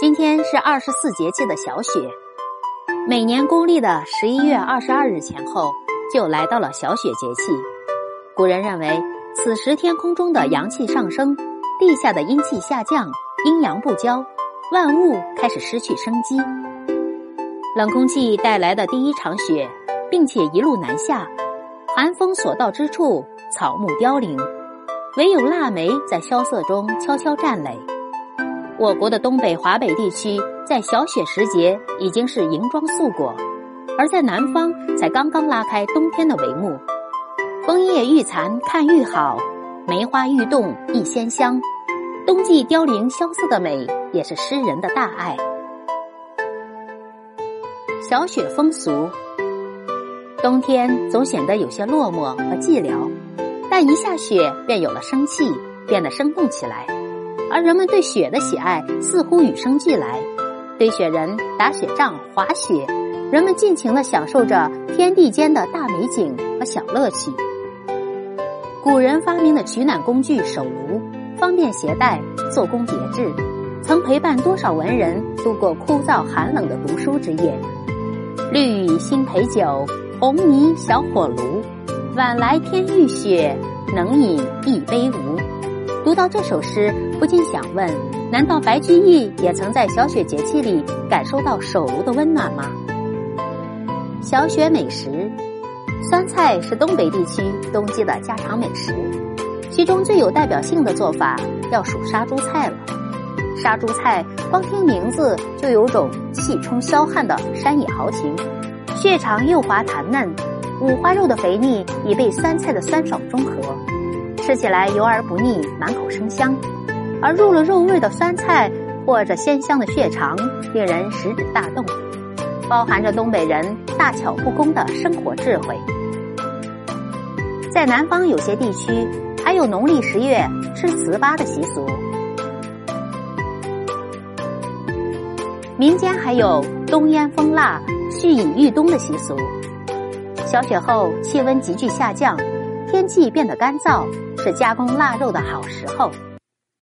今天是二十四节气的小雪，每年公历的十一月二十二日前后就来到了小雪节气。古人认为，此时天空中的阳气上升，地下的阴气下降，阴阳不交，万物开始失去生机。冷空气带来的第一场雪，并且一路南下，寒风所到之处，草木凋零，唯有腊梅在萧瑟中悄悄绽蕾。我国的东北、华北地区在小雪时节已经是银装素裹，而在南方才刚刚拉开冬天的帷幕。枫叶愈残看愈好，梅花愈动亦鲜香。冬季凋零萧瑟的美，也是诗人的大爱。小雪风俗，冬天总显得有些落寞和寂寥，但一下雪便有了生气，变得生动起来。而人们对雪的喜爱似乎与生俱来，堆雪人、打雪仗、滑雪，人们尽情的享受着天地间的大美景和小乐趣。古人发明的取暖工具手炉，方便携带，做工别致，曾陪伴多少文人度过枯燥寒冷的读书之夜。绿雨新醅酒，红泥小火炉，晚来天欲雪，能饮一杯无。读到这首诗，不禁想问：难道白居易也曾在小雪节气里感受到手炉的温暖吗？小雪美食，酸菜是东北地区冬季的家常美食，其中最有代表性的做法要数杀猪菜了。杀猪菜光听名字就有种气冲霄汉的山野豪情，血肠幼滑弹嫩，五花肉的肥腻已被酸菜的酸爽中和。吃起来油而不腻，满口生香；而入了肉味的酸菜或者鲜香的血肠，令人食指大动，包含着东北人大巧不工的生活智慧。在南方有些地区，还有农历十月吃糍粑的习俗。民间还有冬腌蜂蜡、蓄以御冬的习俗。小雪后，气温急剧下降。天气变得干燥，是加工腊肉的好时候。